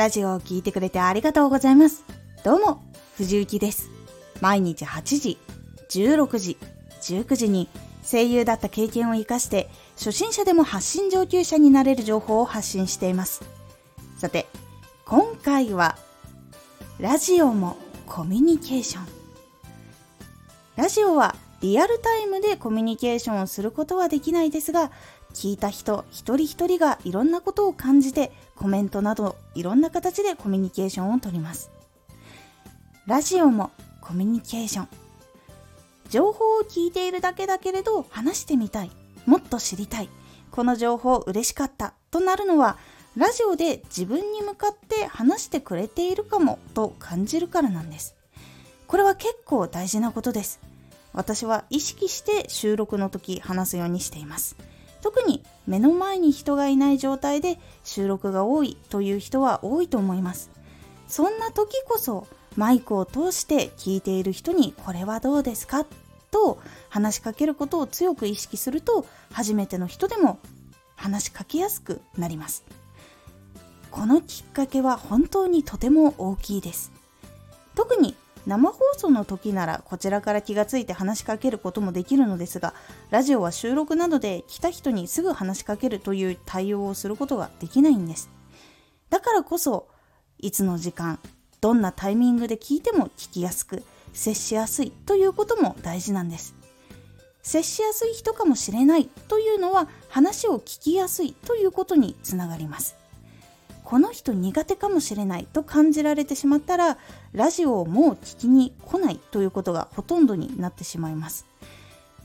ラジオを聴いてくれてありがとうございます。どうも、藤幸です。毎日8時、16時、19時に声優だった経験を活かして初心者でも発信上級者になれる情報を発信しています。さて、今回はラジオもコミュニケーション。ラジオはリアルタイムでコミュニケーションをすることはできないですが、聞いた人一人一人がいろんなことを感じてコメントなどいろんな形でコミュニケーションをとります。ラジオもコミュニケーション。情報を聞いているだけだけれど話してみたい。もっと知りたい。この情報嬉しかったとなるのはラジオで自分に向かって話してくれているかもと感じるからなんです。これは結構大事なことです。私は意識して収録の時話すようにしています。特に目の前に人がいない状態で収録が多いという人は多いと思います。そんな時こそマイクを通して聞いている人にこれはどうですか？と話しかけることを強く意識すると初めての人でも話しかけやすくなります。このきっかけは本当にとても大きいです。特に生放送の時ならこちらから気がついて話しかけることもできるのですがラジオは収録などで来た人にすぐ話しかけるという対応をすることができないんです。だからこそいつの時間どんなタイミングで聞いても聞きやすく接しやすいということも大事なんです。接しやすい人かもしれないというのは話を聞きやすいということにつながります。この人苦手かもしれないと感じられてしまったらラジオをもう聞きに来ないということがほとんどになってしまいます。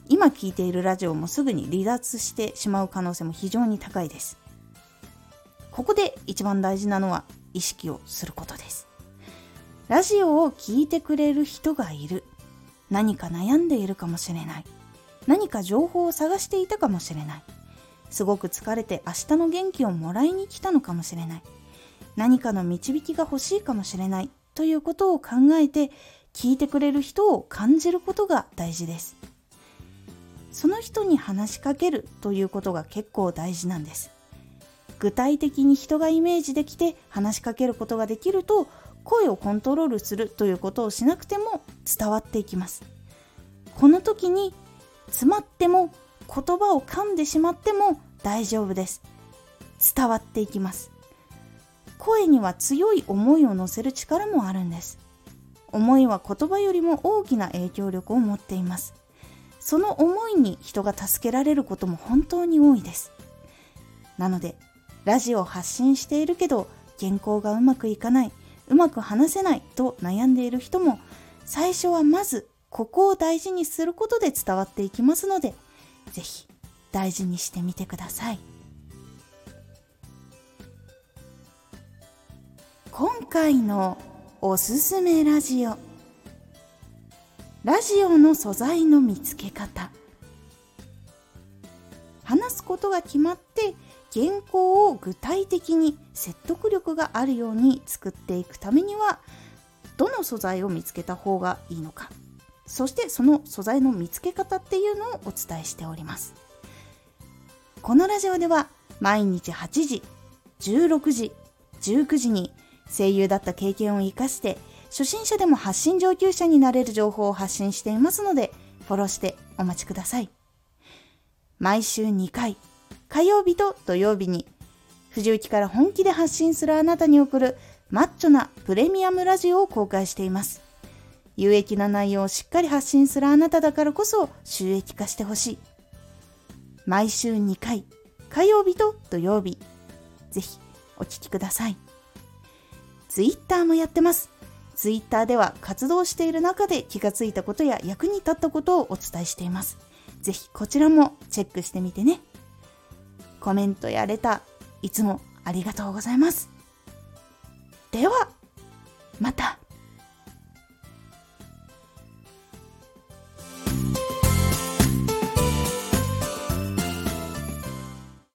今聞いているラジオもすぐに離脱してしまう可能性も非常に高いです。ここで一番大事なのは意識をすることです。ラジオを聴いてくれる人がいる。何か悩んでいるかもしれない。何か情報を探していたかもしれない。すごく疲れて明日の元気をもらいに来たのかもしれない。何かの導きが欲しいかもしれない。ということを考えて聞いてくれる人を感じることが大事です。その人に話しかけるということが結構大事なんです。具体的に人がイメージできて話しかけることができると声をコントロールするということをしなくても伝わっていきます。この時に詰まっても言葉を噛んでしまっても大丈夫です。伝わっていきます。声には強い思いを乗せる力もあるんです。思いは言葉よりも大きな影響力を持っています。その思いに人が助けられることも本当に多いです。なのでラジオを発信しているけど原稿がうまくいかないうまく話せないと悩んでいる人も最初はまずここを大事にすることで伝わっていきますのでぜひ大事にしてみてください。今回のおすすめラジオ。ラジオの素材の見つけ方。話すことが決まって原稿を具体的に説得力があるように作っていくためにはどの素材を見つけた方がいいのか。そしてその素材の見つけ方っていうのをお伝えしております。このラジオでは毎日8時16時19時に声優だった経験を生かして初心者でも発信上級者になれる情報を発信していますのでフォローしてお待ちください。毎週2回火曜日と土曜日に藤雪から本気で発信するあなたに送るマッチョなプレミアムラジオを公開しています。有益な内容をしっかり発信するあなただからこそ収益化してほしい。毎週2回、火曜日と土曜日、ぜひお聴きください。ツイッターもやってます。ツイッターでは活動している中で気がついたことや役に立ったことをお伝えしています。ぜひこちらもチェックしてみてね。コメントやレター、いつもありがとうございます。では、また。